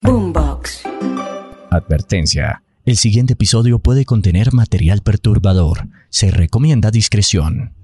Boombox. Advertencia. El siguiente episodio puede contener material perturbador. Se recomienda discreción.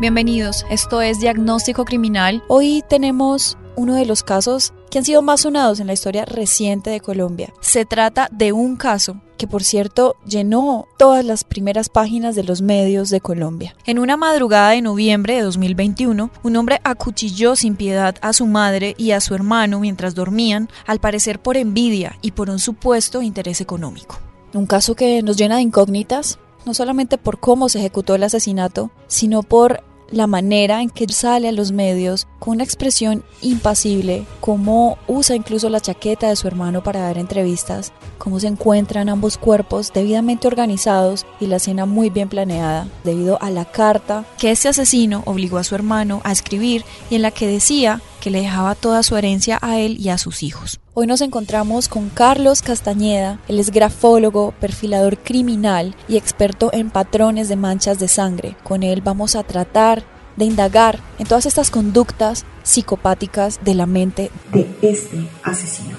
Bienvenidos, esto es Diagnóstico Criminal. Hoy tenemos uno de los casos que han sido más sonados en la historia reciente de Colombia. Se trata de un caso que por cierto llenó todas las primeras páginas de los medios de Colombia. En una madrugada de noviembre de 2021, un hombre acuchilló sin piedad a su madre y a su hermano mientras dormían, al parecer por envidia y por un supuesto interés económico. Un caso que nos llena de incógnitas, no solamente por cómo se ejecutó el asesinato, sino por la manera en que sale a los medios con una expresión impasible, cómo usa incluso la chaqueta de su hermano para dar entrevistas, cómo se encuentran ambos cuerpos debidamente organizados y la escena muy bien planeada, debido a la carta que este asesino obligó a su hermano a escribir y en la que decía que le dejaba toda su herencia a él y a sus hijos. Hoy nos encontramos con Carlos Castañeda, él es grafólogo, perfilador criminal y experto en patrones de manchas de sangre. Con él vamos a tratar de indagar en todas estas conductas psicopáticas de la mente de este asesino.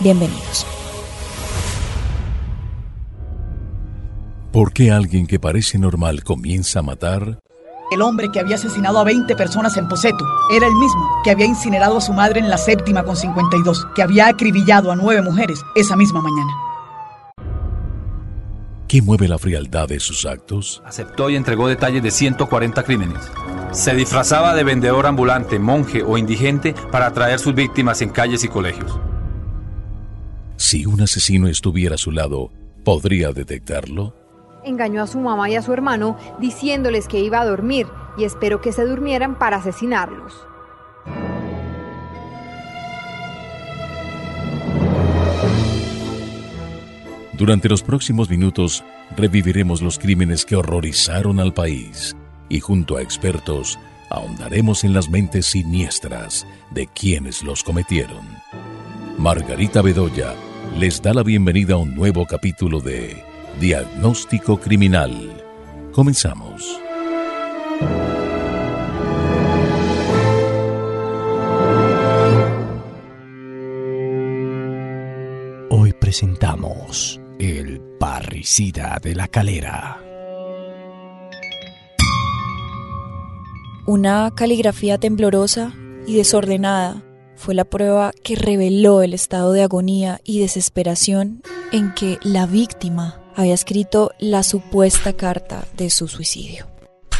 Bienvenidos. ¿Por qué alguien que parece normal comienza a matar? El hombre que había asesinado a 20 personas en Poseto era el mismo que había incinerado a su madre en la séptima con 52, que había acribillado a nueve mujeres esa misma mañana. ¿Qué mueve la frialdad de sus actos? Aceptó y entregó detalles de 140 crímenes. Se disfrazaba de vendedor ambulante, monje o indigente para atraer sus víctimas en calles y colegios. Si un asesino estuviera a su lado, ¿podría detectarlo? Engañó a su mamá y a su hermano diciéndoles que iba a dormir y esperó que se durmieran para asesinarlos. Durante los próximos minutos reviviremos los crímenes que horrorizaron al país y junto a expertos ahondaremos en las mentes siniestras de quienes los cometieron. Margarita Bedoya les da la bienvenida a un nuevo capítulo de Diagnóstico Criminal. Comenzamos. Hoy presentamos El parricida de la calera. Una caligrafía temblorosa y desordenada fue la prueba que reveló el estado de agonía y desesperación en que la víctima había escrito la supuesta carta de su suicidio.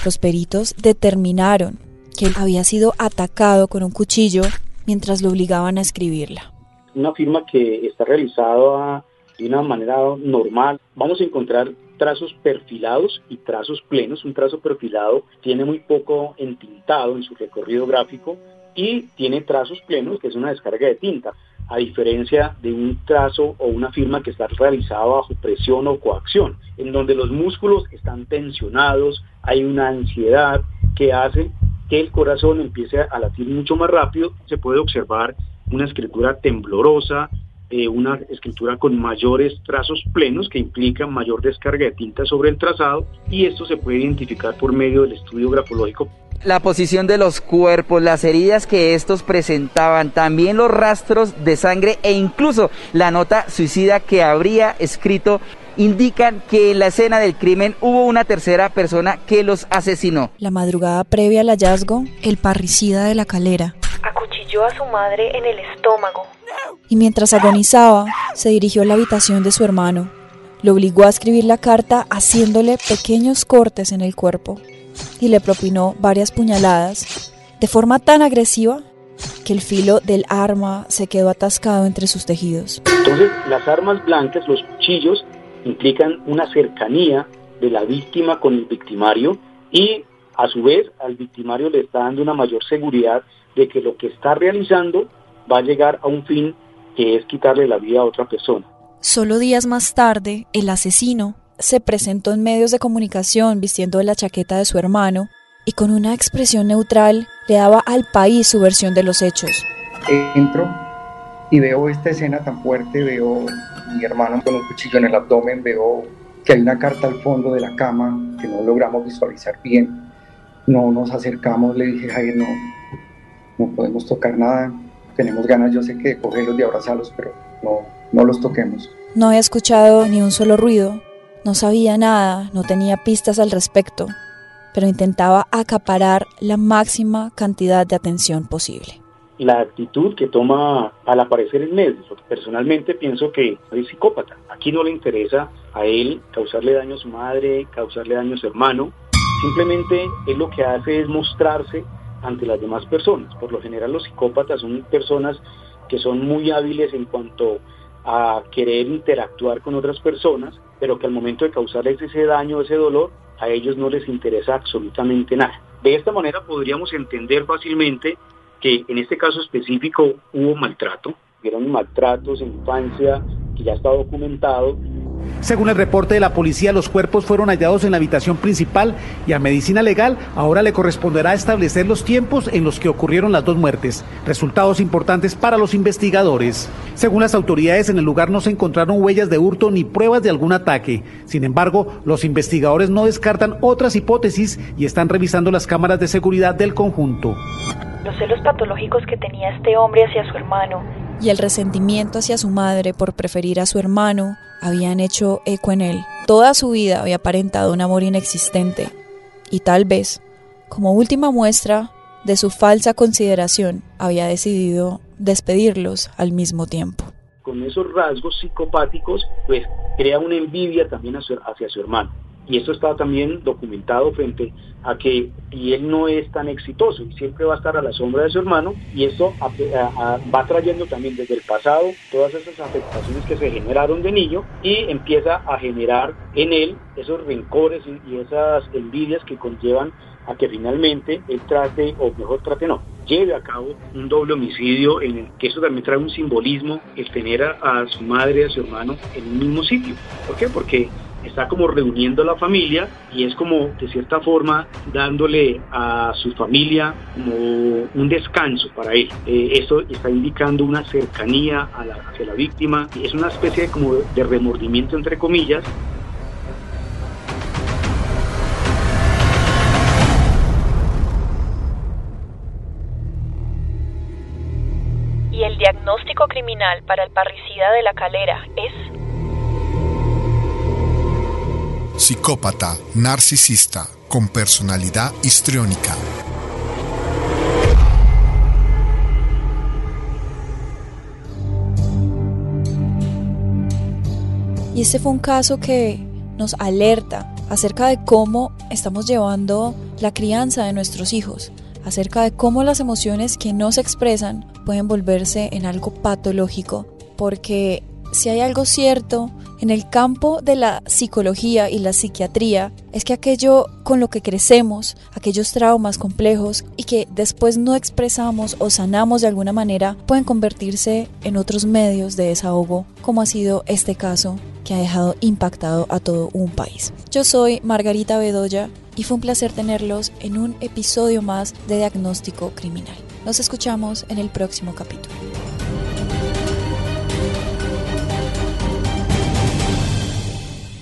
Los peritos determinaron que él había sido atacado con un cuchillo mientras lo obligaban a escribirla. Una firma que está realizada de una manera normal. Vamos a encontrar trazos perfilados y trazos plenos. Un trazo perfilado tiene muy poco entintado en su recorrido gráfico y tiene trazos plenos, que es una descarga de tinta, a diferencia de un trazo o una firma que está realizada bajo presión o coacción, en donde los músculos están tensionados, hay una ansiedad que hace que el corazón empiece a latir mucho más rápido, se puede observar una escritura temblorosa, eh, una escritura con mayores trazos plenos que implican mayor descarga de tinta sobre el trazado y esto se puede identificar por medio del estudio grafológico la posición de los cuerpos, las heridas que estos presentaban, también los rastros de sangre e incluso la nota suicida que habría escrito indican que en la escena del crimen hubo una tercera persona que los asesinó. La madrugada previa al hallazgo, el parricida de la calera acuchilló a su madre en el estómago. Y mientras agonizaba, se dirigió a la habitación de su hermano. Lo obligó a escribir la carta haciéndole pequeños cortes en el cuerpo y le propinó varias puñaladas de forma tan agresiva que el filo del arma se quedó atascado entre sus tejidos. Entonces, las armas blancas, los cuchillos, implican una cercanía de la víctima con el victimario y a su vez al victimario le está dando una mayor seguridad de que lo que está realizando va a llegar a un fin que es quitarle la vida a otra persona. Solo días más tarde, el asesino se presentó en medios de comunicación vistiendo la chaqueta de su hermano y con una expresión neutral le daba al país su versión de los hechos. Entro y veo esta escena tan fuerte, veo a mi hermano con un cuchillo en el abdomen, veo que hay una carta al fondo de la cama que no logramos visualizar bien. No nos acercamos, le dije, Jair, no, no podemos tocar nada, tenemos ganas, yo sé que de cogerlos, de abrazarlos, pero no, no los toquemos. No había escuchado ni un solo ruido, no sabía nada, no tenía pistas al respecto, pero intentaba acaparar la máxima cantidad de atención posible. La actitud que toma al aparecer en medios, personalmente pienso que es psicópata. Aquí no le interesa a él causarle daño a madre, causarle daño a hermano. Simplemente él lo que hace es mostrarse ante las demás personas. Por lo general los psicópatas son personas que son muy hábiles en cuanto querer interactuar con otras personas, pero que al momento de causarles ese daño, ese dolor, a ellos no les interesa absolutamente nada. De esta manera podríamos entender fácilmente que en este caso específico hubo maltrato, hubieron maltratos infancia que ya está documentado según el reporte de la policía, los cuerpos fueron hallados en la habitación principal y a Medicina Legal ahora le corresponderá establecer los tiempos en los que ocurrieron las dos muertes, resultados importantes para los investigadores. Según las autoridades, en el lugar no se encontraron huellas de hurto ni pruebas de algún ataque. Sin embargo, los investigadores no descartan otras hipótesis y están revisando las cámaras de seguridad del conjunto. Los celos patológicos que tenía este hombre hacia su hermano y el resentimiento hacia su madre por preferir a su hermano habían hecho eco en él. Toda su vida había aparentado un amor inexistente y tal vez, como última muestra de su falsa consideración, había decidido despedirlos al mismo tiempo. Con esos rasgos psicopáticos, pues crea una envidia también hacia su hermano y esto está también documentado frente a que y él no es tan exitoso y siempre va a estar a la sombra de su hermano y esto va trayendo también desde el pasado todas esas afectaciones que se generaron de niño y empieza a generar en él esos rencores y, esas envidias que conllevan a que finalmente él trate, o mejor trate no, lleve a cabo un doble homicidio en el que eso también trae un simbolismo, el tener a, a su madre a su hermano en un mismo sitio. ¿Por qué? Porque está como reuniendo a la familia y es como de cierta forma dándole a su familia como un descanso para él. Eh, esto está indicando una cercanía hacia la víctima es una especie de, como de remordimiento entre comillas y el diagnóstico criminal para el parricida de la calera es psicópata, narcisista, con personalidad histriónica. Y este fue un caso que nos alerta acerca de cómo estamos llevando la crianza de nuestros hijos, acerca de cómo las emociones que no se expresan pueden volverse en algo patológico, porque si hay algo cierto en el campo de la psicología y la psiquiatría, es que aquello con lo que crecemos, aquellos traumas complejos y que después no expresamos o sanamos de alguna manera, pueden convertirse en otros medios de desahogo, como ha sido este caso que ha dejado impactado a todo un país. Yo soy Margarita Bedoya y fue un placer tenerlos en un episodio más de Diagnóstico Criminal. Nos escuchamos en el próximo capítulo.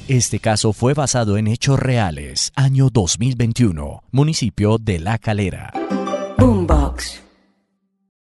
Este caso fue basado en hechos reales, año 2021, municipio de La Calera.